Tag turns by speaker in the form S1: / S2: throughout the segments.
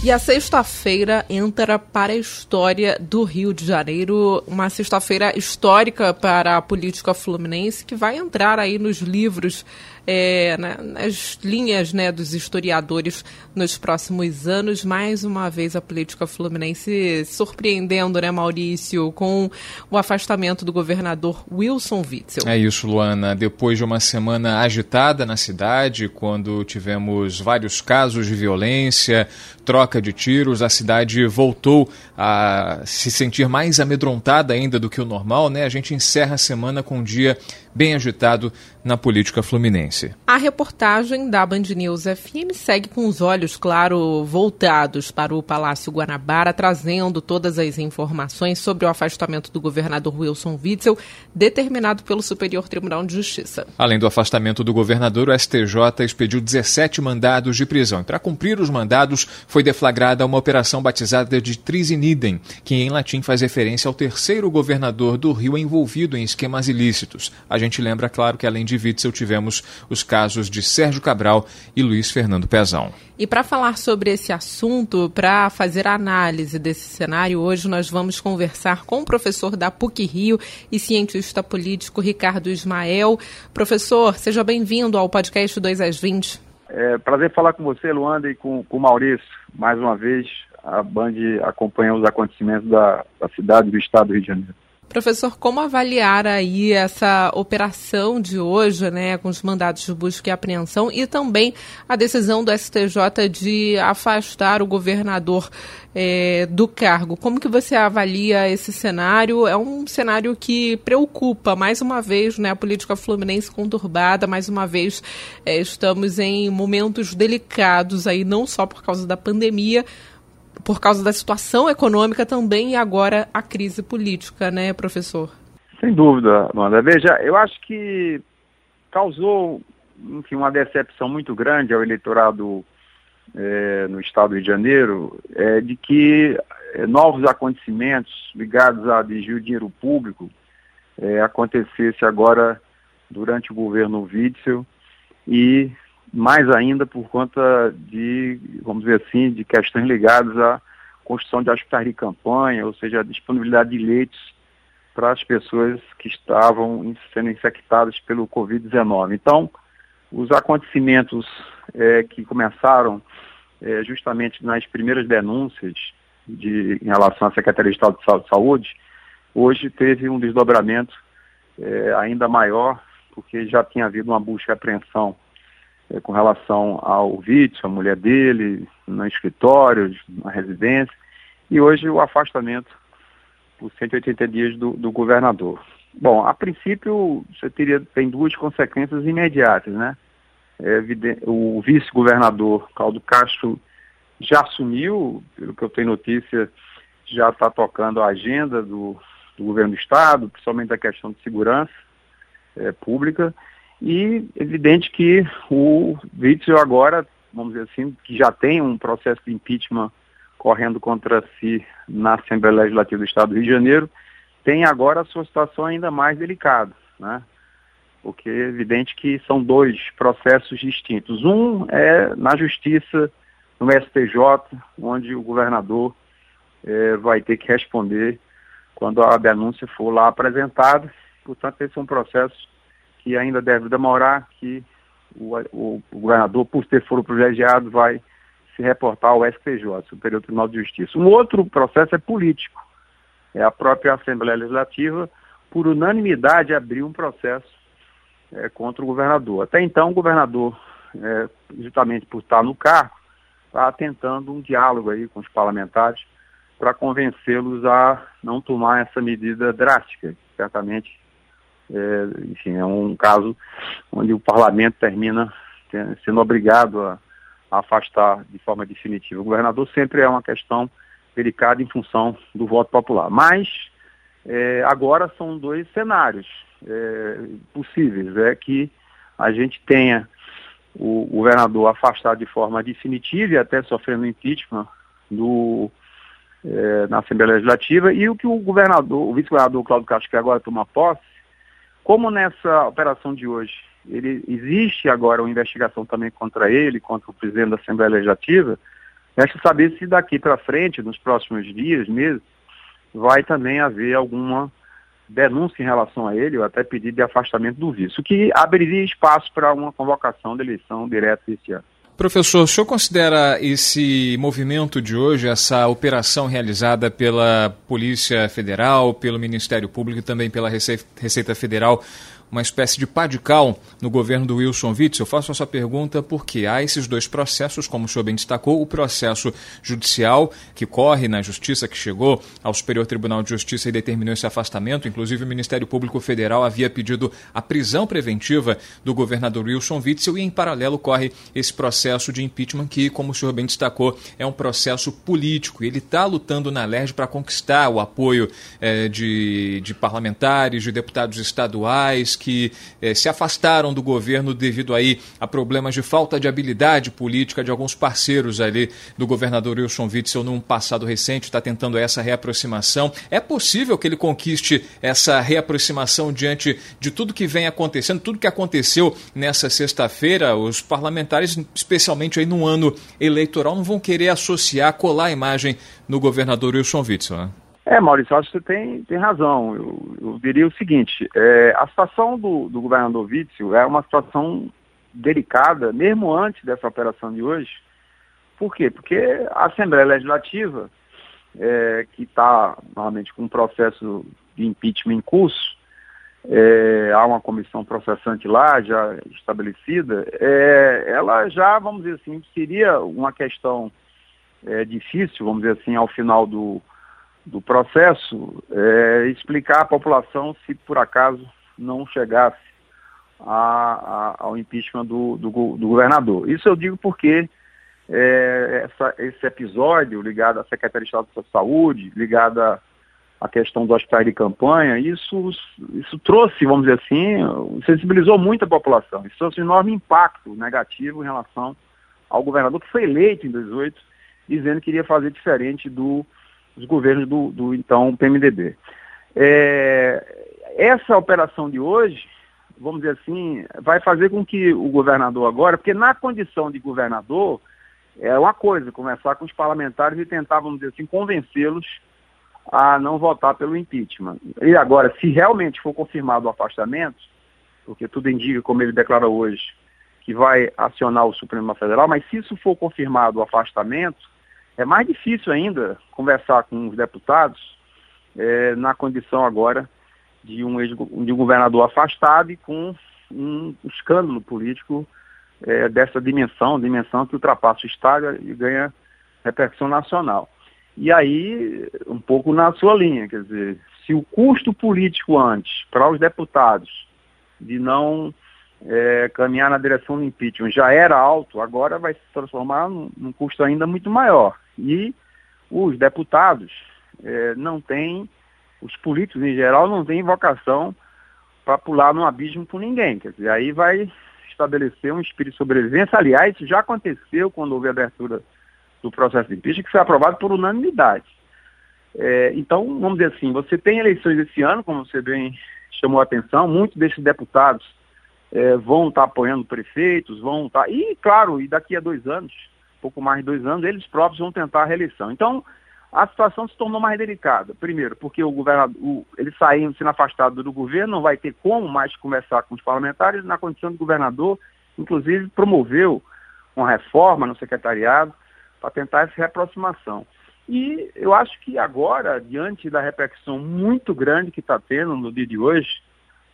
S1: E a sexta-feira entra para a história do Rio de Janeiro, uma sexta-feira histórica para a política fluminense, que vai entrar aí nos livros é, nas linhas né, dos historiadores nos próximos anos. Mais uma vez a política fluminense surpreendendo, né, Maurício, com o afastamento do governador Wilson Witzel.
S2: É isso, Luana. Depois de uma semana agitada na cidade, quando tivemos vários casos de violência, troca de tiros, a cidade voltou a se sentir mais amedrontada ainda do que o normal, né? A gente encerra a semana com um dia bem agitado na política fluminense.
S1: A reportagem da Band News FM segue com os olhos, claro, voltados para o Palácio Guanabara, trazendo todas as informações sobre o afastamento do governador Wilson Witzel, determinado pelo Superior Tribunal de Justiça.
S2: Além do afastamento do governador, o STJ expediu 17 mandados de prisão. Para cumprir os mandados, foi deflagrada uma operação batizada de Trisinidem, que em latim faz referência ao terceiro governador do Rio envolvido em esquemas ilícitos. A gente gente lembra, claro, que além de Witzel tivemos os casos de Sérgio Cabral e Luiz Fernando Pezão.
S1: E para falar sobre esse assunto, para fazer a análise desse cenário, hoje nós vamos conversar com o professor da PUC Rio e cientista político Ricardo Ismael. Professor, seja bem-vindo ao podcast 2 às 20.
S3: É prazer falar com você, Luanda, e com o Maurício. Mais uma vez, a Band acompanha os acontecimentos da, da cidade do estado do Rio de Janeiro.
S1: Professor, como avaliar aí essa operação de hoje, né, com os mandados de busca e apreensão e também a decisão do STJ de afastar o governador é, do cargo? Como que você avalia esse cenário? É um cenário que preocupa, mais uma vez, né, a política fluminense conturbada, mais uma vez é, estamos em momentos delicados aí, não só por causa da pandemia, por causa da situação econômica também e agora a crise política, né, professor?
S3: Sem dúvida, Amanda. Veja, eu acho que causou enfim, uma decepção muito grande ao eleitorado é, no estado do Rio de Janeiro é, de que é, novos acontecimentos ligados a desvio de dinheiro público é, acontecesse agora durante o governo Witzel e mais ainda por conta de, vamos dizer assim, de questões ligadas à construção de hospitais de campanha, ou seja, a disponibilidade de leitos para as pessoas que estavam sendo infectadas pelo Covid-19. Então, os acontecimentos é, que começaram é, justamente nas primeiras denúncias de, em relação à Secretaria de Estado de Saúde, hoje teve um desdobramento é, ainda maior, porque já tinha havido uma busca e apreensão é, com relação ao vítima, a mulher dele, no escritório, na residência, e hoje o afastamento por 180 dias do, do governador. Bom, a princípio você teria, tem duas consequências imediatas, né? É, o vice-governador Caldo Castro já assumiu, pelo que eu tenho notícia, já está tocando a agenda do, do governo do Estado, principalmente a questão de segurança é, pública, e evidente que o Witzel agora, vamos dizer assim, que já tem um processo de impeachment correndo contra si na Assembleia Legislativa do Estado do Rio de Janeiro, tem agora a sua situação ainda mais delicada, né? Porque é evidente que são dois processos distintos. Um é na Justiça, no STJ, onde o governador é, vai ter que responder quando a denúncia for lá apresentada. Portanto, esse é um processo que ainda deve demorar, que o, o, o governador, por ter foro privilegiado, vai se reportar ao STJ, Superior Tribunal de Justiça. Um outro processo é político. É a própria Assembleia Legislativa, por unanimidade, abriu um processo é, contra o governador. Até então, o governador, é, justamente por estar no cargo, está tentando um diálogo aí com os parlamentares para convencê-los a não tomar essa medida drástica. Certamente é, enfim, é um caso onde o parlamento termina sendo obrigado a, a afastar de forma definitiva. O governador sempre é uma questão delicada em função do voto popular. Mas É, agora são dois cenários é, possíveis. É que a gente tenha o governador afastado de forma definitiva e até sofrendo impeachment do, é, na Assembleia Legislativa e o que o governador, o vice-governador Cláudio Castro, que agora toma posse, como nessa operação de hoje ele, existe agora uma investigação também contra ele, contra o presidente da Assembleia Legislativa, resta saber se daqui para frente, nos próximos dias, meses, vai também haver alguma denúncia em relação a ele, ou até pedido de afastamento do vice, o que abriria espaço para uma convocação de eleição direta esse ano.
S2: Professor, o senhor considera esse movimento de hoje, essa operação realizada pela Polícia Federal, pelo Ministério Público e também pela Receita Federal, uma espécie de pá de cal no governo do Wilson Witzel. Eu faço essa pergunta porque há esses dois processos, como o senhor bem destacou, o processo judicial que corre na Justiça, que chegou ao Superior Tribunal de Justiça e determinou esse afastamento. Inclusive, o Ministério Público Federal havia pedido a prisão preventiva do governador Wilson Witzel e, em paralelo, corre esse processo de impeachment que, como o senhor bem destacou, é um processo político. Ele está lutando na LERJ para conquistar o apoio eh, de, de parlamentares, de deputados estaduais, que eh, se afastaram do governo devido aí a problemas de falta de habilidade política de alguns parceiros ali do governador Wilson Witzel num passado recente, está tentando essa reaproximação. É possível que ele conquiste essa reaproximação diante de tudo que vem acontecendo, tudo que aconteceu nessa sexta-feira? Os parlamentares, especialmente aí no ano eleitoral, não vão querer associar, colar a imagem no governador Wilson Witzel, né?
S3: É, Maurício, acho que você tem, tem razão. Eu, eu diria o seguinte, é, a situação do, do governador Witzel é uma situação delicada, mesmo antes dessa operação de hoje. Por quê? Porque a Assembleia Legislativa, é, que está normalmente com um processo de impeachment em curso, é, há uma comissão processante lá, já estabelecida, é, ela já, vamos dizer assim, seria uma questão é, difícil, vamos dizer assim, ao final do, do processo, é, explicar à população se por acaso não chegasse a, a, ao impeachment do, do, do, governador. Isso eu digo porque é, essa, esse episódio ligado à Secretaria de Estado da Saúde, ligado à, questão do hospital de campanha, isso, isso trouxe, vamos dizer assim, sensibilizou muito a população. Isso trouxe um enorme impacto negativo em relação ao governador que foi eleito em 2018, dizendo que iria fazer diferente do dos governos do, do então PMDB. É, essa operação de hoje, vamos dizer assim, vai fazer com que o governador agora, porque na condição de governador, é uma coisa, conversar com os parlamentares e tentar, vamos dizer assim, convencê-los a não votar pelo impeachment. E agora, se realmente for confirmado o afastamento, porque tudo indica, como ele declara hoje, que vai acionar o Supremo Federal, mas se isso for confirmado o afastamento, é mais difícil ainda conversar com os deputados é, na condição agora de um, de um governador afastado e com um escândalo político é, dessa dimensão, dimensão que ultrapassa o Estado e ganha repercussão nacional. E aí, um pouco na sua linha, quer dizer, se o custo político antes para os deputados de não é, caminhar na direção do impeachment já era alto, agora vai se transformar num, num custo ainda muito maior. E os deputados é, não têm, os políticos em geral não têm vocação para pular no abismo por ninguém. Quer dizer, aí vai estabelecer um espírito de sobrevivência. Aliás, isso já aconteceu quando houve a abertura do processo de impeachment, que foi aprovado por unanimidade. É, então, vamos dizer assim, você tem eleições esse ano, como você bem chamou a atenção, muitos desses deputados é, vão estar tá apoiando prefeitos, vão estar. Tá, e, claro, e daqui a dois anos, pouco mais de dois anos, eles próprios vão tentar a reeleição. Então, a situação se tornou mais delicada. Primeiro, porque o governador, o, ele saindo, sendo afastado do governo, não vai ter como mais conversar com os parlamentares, na condição de governador, inclusive promoveu uma reforma no secretariado para tentar essa reaproximação. E eu acho que agora, diante da repercussão muito grande que está tendo no dia de hoje,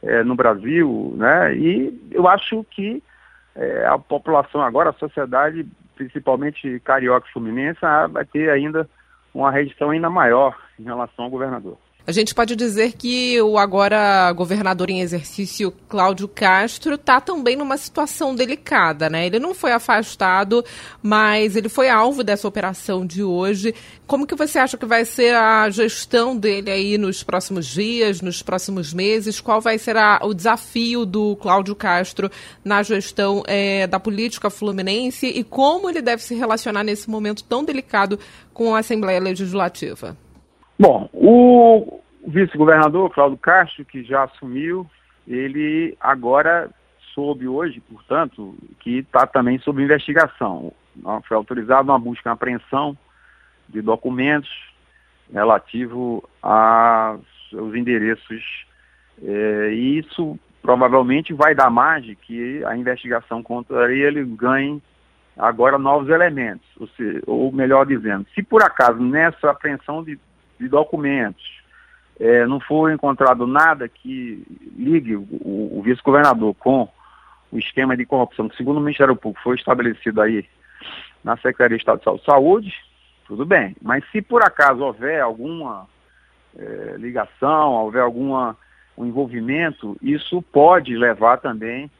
S3: é, no Brasil, né, e eu acho que é, a população agora, a sociedade principalmente carioca e fluminense, vai ter ainda uma redição ainda maior em relação ao governador.
S1: A gente pode dizer que o agora governador em exercício Cláudio Castro está também numa situação delicada, né? Ele não foi afastado, mas ele foi alvo dessa operação de hoje. Como que você acha que vai ser a gestão dele aí nos próximos dias, nos próximos meses? Qual vai ser a, o desafio do Cláudio Castro na gestão é, da política fluminense e como ele deve se relacionar nesse momento tão delicado com a Assembleia Legislativa?
S3: Bom, o vice-governador Cláudio Castro, que já assumiu, ele agora soube hoje, portanto, que está também sob investigação. Foi autorizada uma busca e apreensão de documentos relativo aos endereços. É, e isso provavelmente vai dar margem que a investigação contra ele ganhe agora novos elementos. Ou, ou melhor dizendo, se por acaso nessa apreensão de de documentos, é, não for encontrado nada que ligue o, o vice-governador com o esquema de corrupção que, segundo o Ministério Público, foi estabelecido aí na Secretaria de Estado de Saúde, tudo bem. Mas se por acaso houver alguma é, ligação, houver algum um envolvimento, isso pode levar também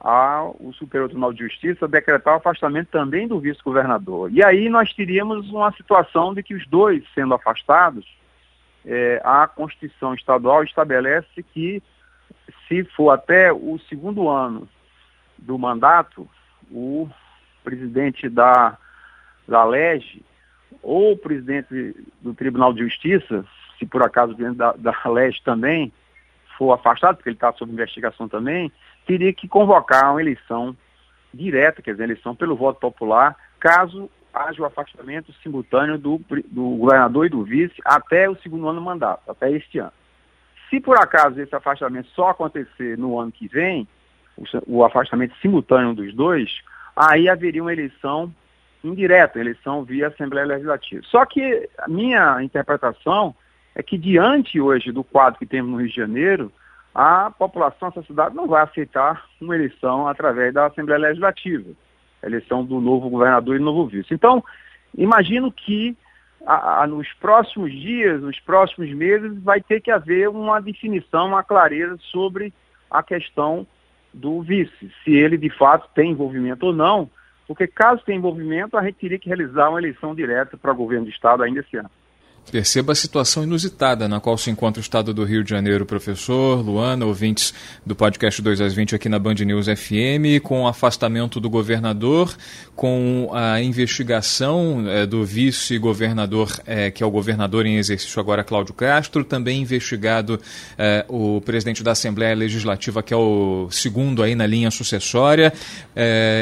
S3: ao Superior Tribunal de Justiça decretar o afastamento também do vice-governador. E aí nós teríamos uma situação de que os dois sendo afastados, é, a Constituição Estadual estabelece que se for até o segundo ano do mandato, o presidente da, da LEGE ou o presidente do Tribunal de Justiça, se por acaso o presidente da, da LEGE também for afastado, porque ele está sob investigação também, teria que convocar uma eleição direta, quer dizer, eleição pelo voto popular, caso haja o afastamento simultâneo do, do governador e do vice até o segundo ano do mandato, até este ano. Se por acaso esse afastamento só acontecer no ano que vem, o, o afastamento simultâneo dos dois, aí haveria uma eleição indireta, eleição via Assembleia Legislativa. Só que a minha interpretação é que diante hoje do quadro que temos no Rio de Janeiro, a população dessa cidade não vai aceitar uma eleição através da Assembleia Legislativa, eleição do novo governador e novo vice. Então, imagino que a, a, nos próximos dias, nos próximos meses, vai ter que haver uma definição, uma clareza sobre a questão do vice, se ele de fato tem envolvimento ou não, porque caso tenha envolvimento, a gente teria que realizar uma eleição direta para o governo do Estado ainda esse ano.
S2: Perceba a situação inusitada na qual se encontra o estado do Rio de Janeiro, professor, Luana, ouvintes do podcast 2 às 20 aqui na Band News FM, com o afastamento do governador, com a investigação é, do vice-governador, é, que é o governador em exercício agora, Cláudio Castro, também investigado é, o presidente da Assembleia Legislativa, que é o segundo aí na linha sucessória,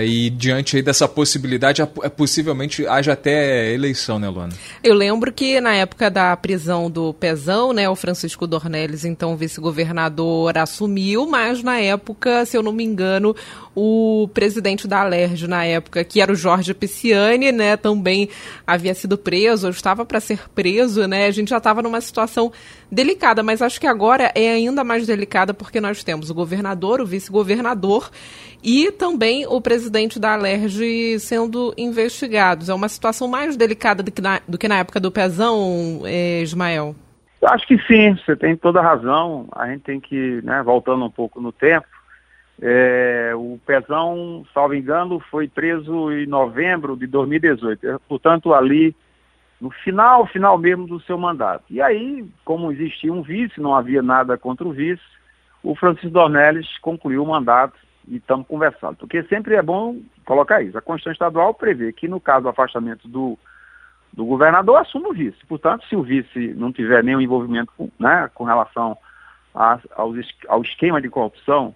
S2: e diante aí dessa possibilidade, possivelmente haja até eleição, né, Luana?
S1: Eu lembro que na época época da prisão do Pezão, né, o Francisco Dornelles, então vice-governador, assumiu, mas na época, se eu não me engano, o presidente da Alerj na época, que era o Jorge Pisciani, né, também havia sido preso, ou estava para ser preso, né? A gente já estava numa situação delicada, mas acho que agora é ainda mais delicada porque nós temos o governador, o vice-governador e também o presidente da Alerj sendo investigados. É uma situação mais delicada do que na, do que na época do Pezão, eh, Ismael.
S3: Acho que sim, você tem toda a razão. A gente tem que, né, voltando um pouco no tempo, é, o Pezão, salvo engano, foi preso em novembro de 2018, é, portanto ali no final, final mesmo do seu mandato. E aí, como existia um vice, não havia nada contra o vice, o Francisco Dornelles concluiu o mandato e estamos conversando. Porque sempre é bom colocar isso. A Constituição Estadual prevê que no caso do afastamento do, do governador, assuma o vice. Portanto, se o vice não tiver nenhum envolvimento com, né, com relação a, ao, ao esquema de corrupção,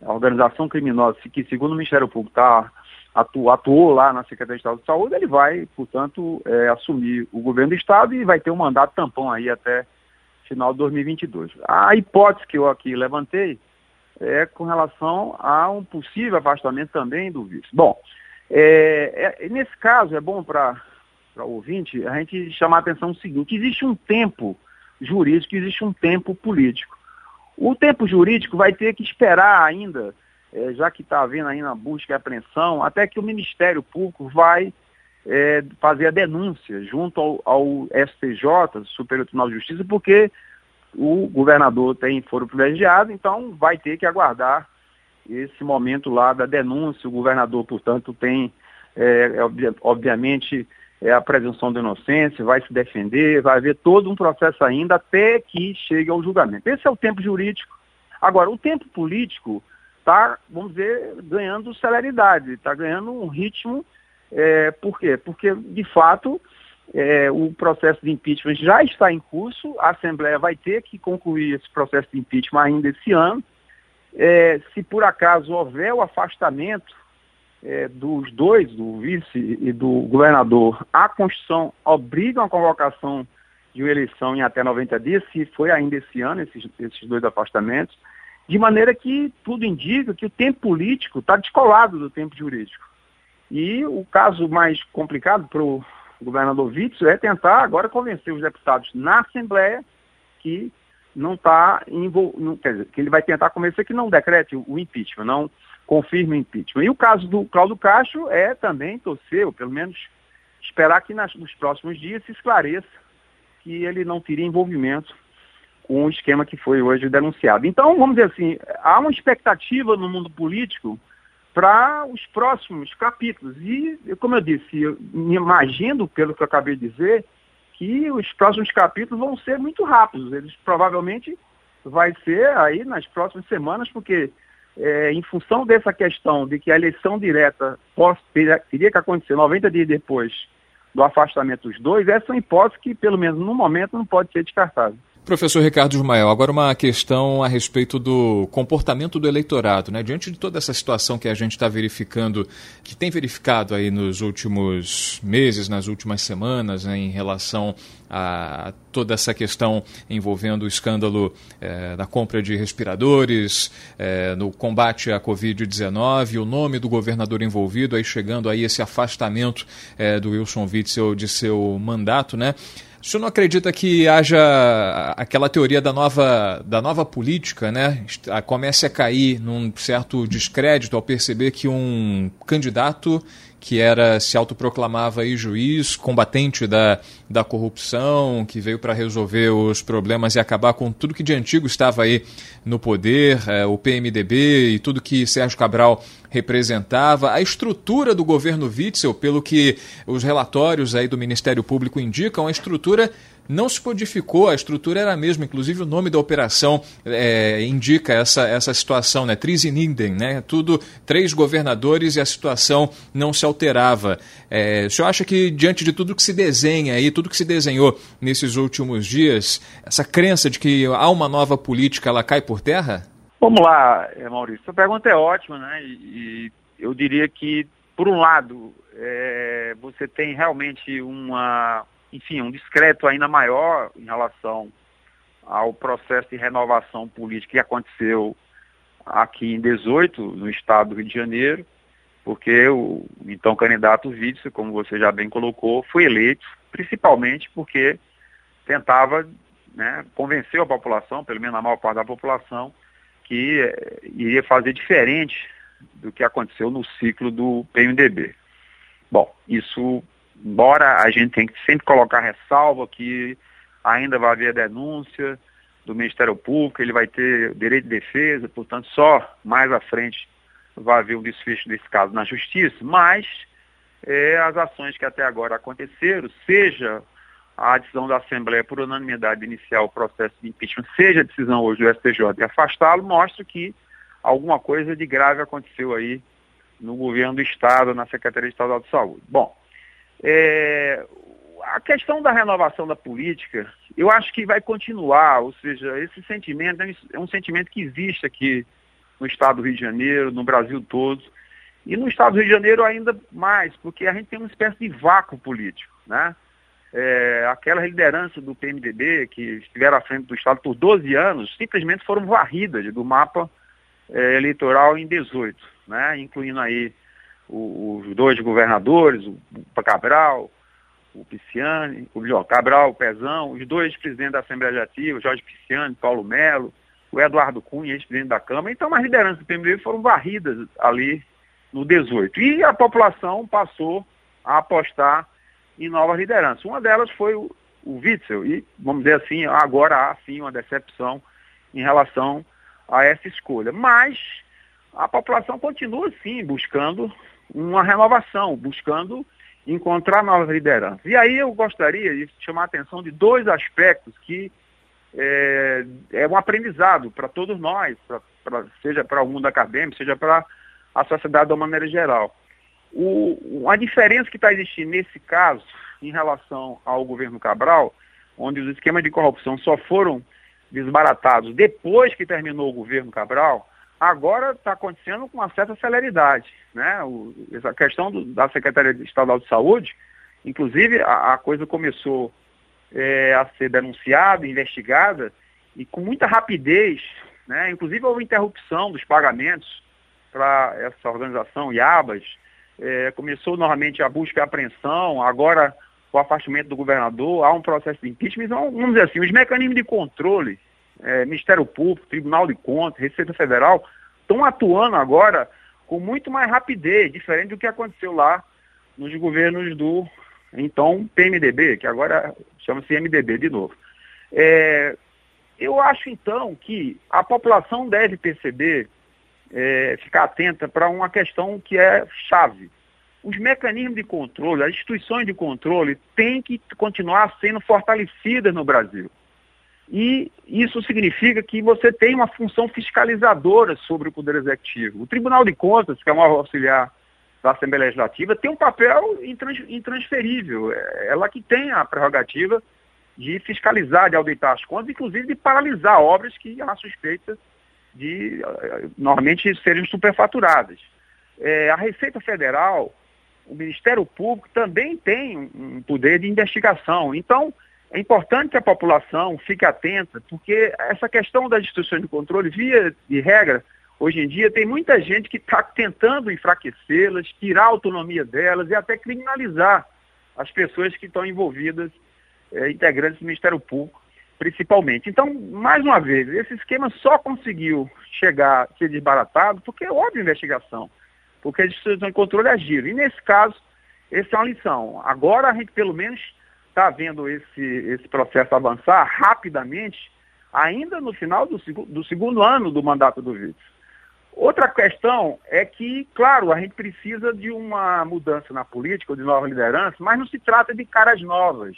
S3: a organização criminosa que, segundo o Ministério Público, tá, atu, atuou lá na Secretaria de Estado de Saúde, ele vai, portanto, é, assumir o governo do Estado e vai ter um mandato tampão aí até final de 2022. A hipótese que eu aqui levantei é com relação a um possível afastamento também do vice. Bom, é, é, nesse caso é bom para o ouvinte a gente chamar a atenção o seguinte, existe um tempo jurídico, existe um tempo político. O tempo jurídico vai ter que esperar ainda, é, já que está havendo ainda a busca e apreensão, até que o Ministério Público vai é, fazer a denúncia junto ao, ao STJ, Superior Tribunal de Justiça, porque o governador tem foro privilegiado, então vai ter que aguardar esse momento lá da denúncia. O governador, portanto, tem, é obviamente, é, a presunção de inocência, vai se defender, vai haver todo um processo ainda até que chegue ao julgamento. Esse é o tempo jurídico. Agora, o tempo político está, vamos dizer, ganhando celeridade, está ganhando um ritmo. É, por quê? Porque, de fato, é, o processo de impeachment já está em curso, a Assembleia vai ter que concluir esse processo de impeachment ainda esse ano. É, se por acaso houver o afastamento é, dos dois, do vice e do governador, a Constituição obriga a convocação de uma eleição em até 90 dias, se foi ainda esse ano, esses, esses dois afastamentos, de maneira que tudo indica que o tempo político está descolado do tempo jurídico. E o caso mais complicado para o governador Witzel é tentar agora convencer os deputados na Assembleia que não está envolvido, quer dizer, que ele vai tentar convencer que não decrete o impeachment, não confirme o impeachment. E o caso do Cláudio Castro é também torcer, ou pelo menos esperar que nas, nos próximos dias se esclareça que ele não teria envolvimento com o esquema que foi hoje denunciado. Então, vamos dizer assim, há uma expectativa no mundo político para os próximos capítulos. E, como eu disse, me imagino, pelo que eu acabei de dizer, que os próximos capítulos vão ser muito rápidos. Eles provavelmente vai ser aí nas próximas semanas, porque é, em função dessa questão de que a eleição direta possa, teria, teria que acontecer 90 dias depois do afastamento dos dois, essa é uma hipótese que, pelo menos no momento, não pode ser descartada.
S2: Professor Ricardo Jumael, agora uma questão a respeito do comportamento do eleitorado, né? Diante de toda essa situação que a gente está verificando, que tem verificado aí nos últimos meses, nas últimas semanas, né, em relação a toda essa questão envolvendo o escândalo eh, da compra de respiradores, eh, no combate à Covid-19, o nome do governador envolvido, aí chegando aí esse afastamento eh, do Wilson Witzel de seu mandato, né? O senhor não acredita que haja aquela teoria da nova, da nova política, né? Comece a cair num certo descrédito ao perceber que um candidato que era se autoproclamava aí juiz, combatente da, da corrupção, que veio para resolver os problemas e acabar com tudo que de antigo estava aí no poder, é, o PMDB e tudo que Sérgio Cabral representava, a estrutura do governo Witzel, pelo que os relatórios aí do Ministério Público indicam, a estrutura não se codificou, a estrutura era a mesma, inclusive o nome da operação é, indica essa, essa situação, né? Trisininden, né? Tudo, três governadores e a situação não se alterava. É, o senhor acha que, diante de tudo que se desenha aí, tudo que se desenhou nesses últimos dias, essa crença de que há uma nova política, ela cai por terra?
S3: Vamos lá, é, Maurício. A pergunta é ótima, né? E, e eu diria que, por um lado, é, você tem realmente uma enfim, um discreto ainda maior em relação ao processo de renovação política que aconteceu aqui em 18, no estado do Rio de Janeiro, porque o então candidato vice, como você já bem colocou, foi eleito principalmente porque tentava né, convencer a população, pelo menos a maior parte da população, que eh, iria fazer diferente do que aconteceu no ciclo do PMDB. Bom, isso embora a gente tenha que sempre colocar ressalva que ainda vai haver denúncia do Ministério Público, ele vai ter direito de defesa, portanto, só mais à frente vai haver um desfecho desse caso na Justiça, mas é, as ações que até agora aconteceram, seja a decisão da Assembleia por unanimidade de iniciar o processo de impeachment, seja a decisão hoje do STJ de afastá-lo, mostra que alguma coisa de grave aconteceu aí no governo do Estado, na Secretaria Estadual de Saúde. Bom, é, a questão da renovação da política, eu acho que vai continuar, ou seja, esse sentimento é um sentimento que existe aqui no estado do Rio de Janeiro, no Brasil todo, e no estado do Rio de Janeiro ainda mais, porque a gente tem uma espécie de vácuo político, né? É, aquela liderança do PMDB, que estiveram à frente do Estado por 12 anos, simplesmente foram varridas do mapa é, eleitoral em 18, né? incluindo aí os dois governadores, o Cabral, o Pisciani, o João Cabral, o Pezão, os dois presidentes da Assembleia Legislativa, Jorge Pisciani, Paulo Melo, o Eduardo Cunha, ex-presidente da Câmara. Então, as lideranças do PMDB foram varridas ali no 18. E a população passou a apostar em novas lideranças. Uma delas foi o, o Witzel. E, vamos dizer assim, agora há sim uma decepção em relação a essa escolha. Mas a população continua sim buscando uma renovação, buscando encontrar novas lideranças. E aí eu gostaria de chamar a atenção de dois aspectos que é, é um aprendizado para todos nós, pra, pra, seja para o mundo acadêmico, seja para a sociedade de uma maneira geral. O, a diferença que está existindo nesse caso, em relação ao governo Cabral, onde os esquemas de corrupção só foram desbaratados depois que terminou o governo Cabral, agora está acontecendo com uma certa celeridade. Né? O, essa questão do, da Secretaria Estadual de Saúde, inclusive a, a coisa começou é, a ser denunciada, investigada, e com muita rapidez, né? inclusive houve interrupção dos pagamentos para essa organização, IABAS, é, começou novamente a busca e apreensão, agora o afastamento do governador, há um processo de impeachment, então, vamos dizer assim, os mecanismos de controle é, Ministério Público, Tribunal de Contas, Receita Federal, estão atuando agora com muito mais rapidez, diferente do que aconteceu lá nos governos do então PMDB, que agora chama-se MDB de novo. É, eu acho então que a população deve perceber, é, ficar atenta para uma questão que é chave. Os mecanismos de controle, as instituições de controle têm que continuar sendo fortalecidas no Brasil. E isso significa que você tem uma função fiscalizadora sobre o Poder Executivo. O Tribunal de Contas, que é um auxiliar da Assembleia Legislativa, tem um papel intransferível. É ela que tem a prerrogativa de fiscalizar, de auditar as contas, inclusive de paralisar obras que há suspeitas de, eh, normalmente, serem superfaturadas. É, a Receita Federal, o Ministério Público também tem um poder de investigação. Então, é importante que a população fique atenta, porque essa questão das instituições de controle, via de regra, hoje em dia tem muita gente que está tentando enfraquecê-las, tirar a autonomia delas e até criminalizar as pessoas que estão envolvidas, é, integrantes do Ministério Público, principalmente. Então, mais uma vez, esse esquema só conseguiu chegar, ser desbaratado, porque houve investigação, porque as instituições de controle agiram. E nesse caso, essa é uma lição. Agora a gente, pelo menos, está vendo esse, esse processo avançar rapidamente, ainda no final do, do segundo ano do mandato do Vítor. Outra questão é que, claro, a gente precisa de uma mudança na política, ou de nova liderança, mas não se trata de caras novas,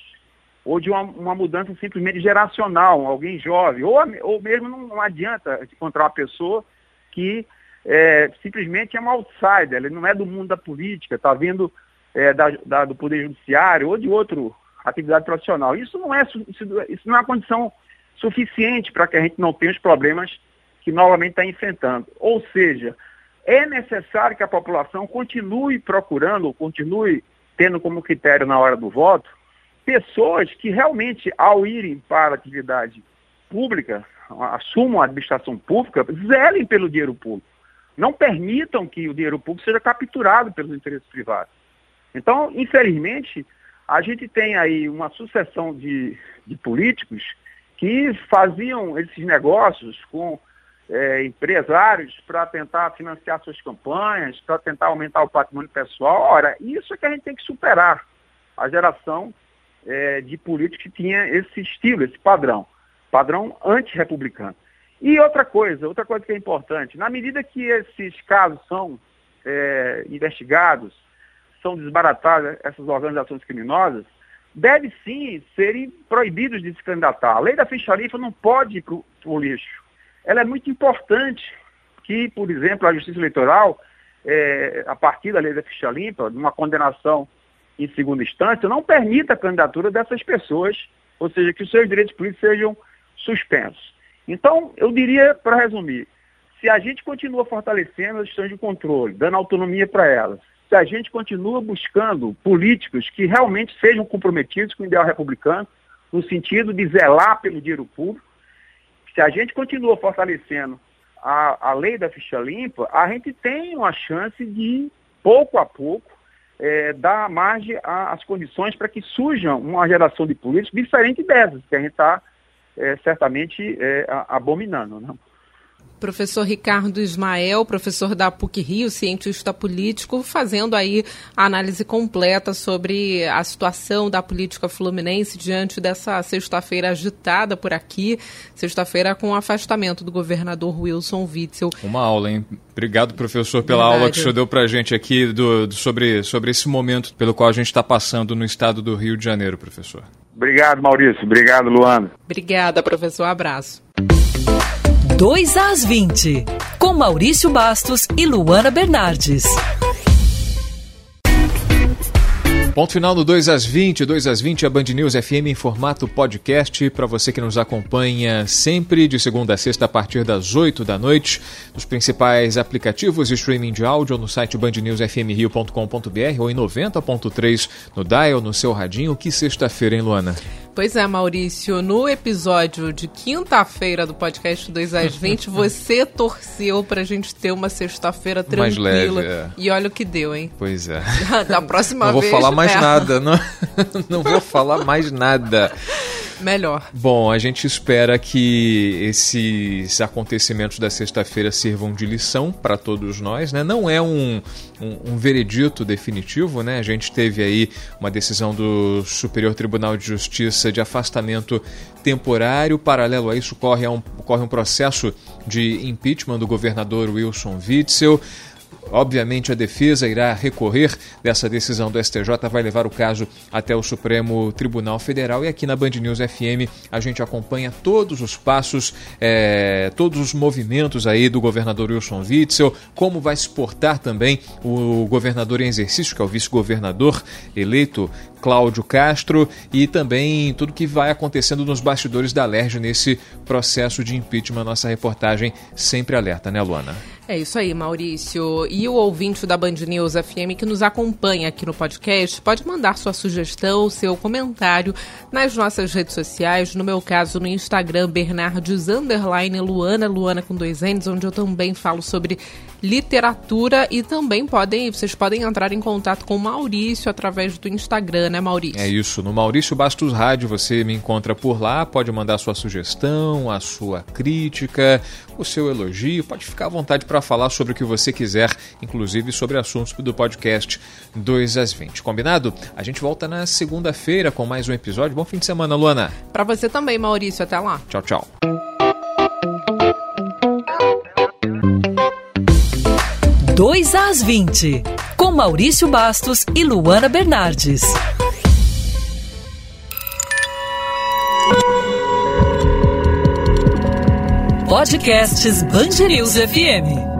S3: ou de uma, uma mudança simplesmente geracional, alguém jovem, ou, ou mesmo não, não adianta encontrar uma pessoa que é, simplesmente é um outsider, ele não é do mundo da política, está vindo é, da, da, do Poder Judiciário ou de outro atividade profissional. Isso não é, isso não é uma condição suficiente para que a gente não tenha os problemas que novamente está enfrentando. Ou seja, é necessário que a população continue procurando, continue tendo como critério na hora do voto, pessoas que realmente, ao irem para a atividade pública, assumam a administração pública, zelem pelo dinheiro público. Não permitam que o dinheiro público seja capturado pelos interesses privados. Então, infelizmente, a gente tem aí uma sucessão de, de políticos que faziam esses negócios com é, empresários para tentar financiar suas campanhas, para tentar aumentar o patrimônio pessoal. Ora, isso é que a gente tem que superar. A geração é, de políticos que tinha esse estilo, esse padrão, padrão anti-republicano. E outra coisa, outra coisa que é importante, na medida que esses casos são é, investigados, são desbaratadas essas organizações criminosas, deve sim serem proibidos de se candidatar. A lei da ficha limpa não pode ir para o lixo. Ela é muito importante que, por exemplo, a Justiça Eleitoral, é, a partir da lei da ficha limpa, de uma condenação em segunda instância, não permita a candidatura dessas pessoas, ou seja, que os seus direitos políticos sejam suspensos. Então, eu diria, para resumir, se a gente continua fortalecendo as instituições de controle, dando autonomia para elas, se a gente continua buscando políticos que realmente sejam comprometidos com o ideal republicano, no sentido de zelar pelo dinheiro público, se a gente continua fortalecendo a, a lei da ficha limpa, a gente tem uma chance de, pouco a pouco, é, dar margem às condições para que surja uma geração de políticos diferente dessas, que a gente está é, certamente é, abominando. Né?
S1: Professor Ricardo Ismael, professor da PUC Rio, cientista político, fazendo aí a análise completa sobre a situação da política fluminense diante dessa sexta-feira agitada por aqui, sexta-feira com o afastamento do governador Wilson Witzel.
S2: Uma aula, hein? Obrigado, professor, pela Verdade. aula que o senhor deu para a gente aqui do, do, sobre, sobre esse momento pelo qual a gente está passando no estado do Rio de Janeiro, professor.
S3: Obrigado, Maurício. Obrigado, Luana.
S1: Obrigada, professor. Abraço.
S4: 2 às 20, com Maurício Bastos e Luana Bernardes.
S2: Ponto final no 2 às 20, 2 às 20, a Band News FM em formato podcast, para você que nos acompanha sempre de segunda a sexta a partir das 8 da noite, nos principais aplicativos de streaming de áudio no site bandnewsfmrio.com.br ou em 90.3 no dial, no seu radinho. Que sexta-feira, hein, Luana?
S1: Pois é, Maurício, no episódio de quinta-feira do podcast 2 às 20, você torceu pra gente ter uma sexta-feira tranquila.
S2: Leve, é.
S1: E olha o que deu, hein?
S2: Pois é.
S1: da próxima vez.
S2: Não vou falar mais é. nada, não, não vou falar mais nada.
S1: Melhor.
S2: Bom, a gente espera que esses acontecimentos da sexta-feira sirvam de lição para todos nós, né? Não é um, um, um, veredito definitivo, né? A gente teve aí uma decisão do Superior Tribunal de Justiça de afastamento temporário. Paralelo a isso, corre um, corre um processo de impeachment do governador Wilson Witzel. Obviamente, a defesa irá recorrer dessa decisão do STJ, vai levar o caso até o Supremo Tribunal Federal. E aqui na Band News FM a gente acompanha todos os passos, é, todos os movimentos aí do governador Wilson Witzel, como vai se portar também o governador em exercício, que é o vice-governador eleito Cláudio Castro e também tudo que vai acontecendo nos bastidores da LERJ nesse processo de impeachment. Nossa reportagem sempre alerta, né, Luana?
S1: É isso aí, Maurício. E o ouvinte da Band News FM que nos acompanha aqui no podcast pode mandar sua sugestão, seu comentário nas nossas redes sociais, no meu caso no Instagram, Bernardes Luana, Luana com dois N's, onde eu também falo sobre literatura e também podem, vocês podem entrar em contato com o Maurício através do Instagram, né, Maurício?
S2: É isso, no Maurício Bastos Rádio você me encontra por lá, pode mandar sua sugestão, a sua crítica, o seu elogio, pode ficar à vontade para falar sobre o que você quiser, inclusive sobre assuntos do podcast 2 às 20. Combinado? A gente volta na segunda-feira com mais um episódio. Bom fim de semana, Luana.
S1: Para você também, Maurício. Até lá.
S2: Tchau, tchau.
S4: 2 às 20, com Maurício Bastos e Luana Bernardes. Podcasts Bangerils FM.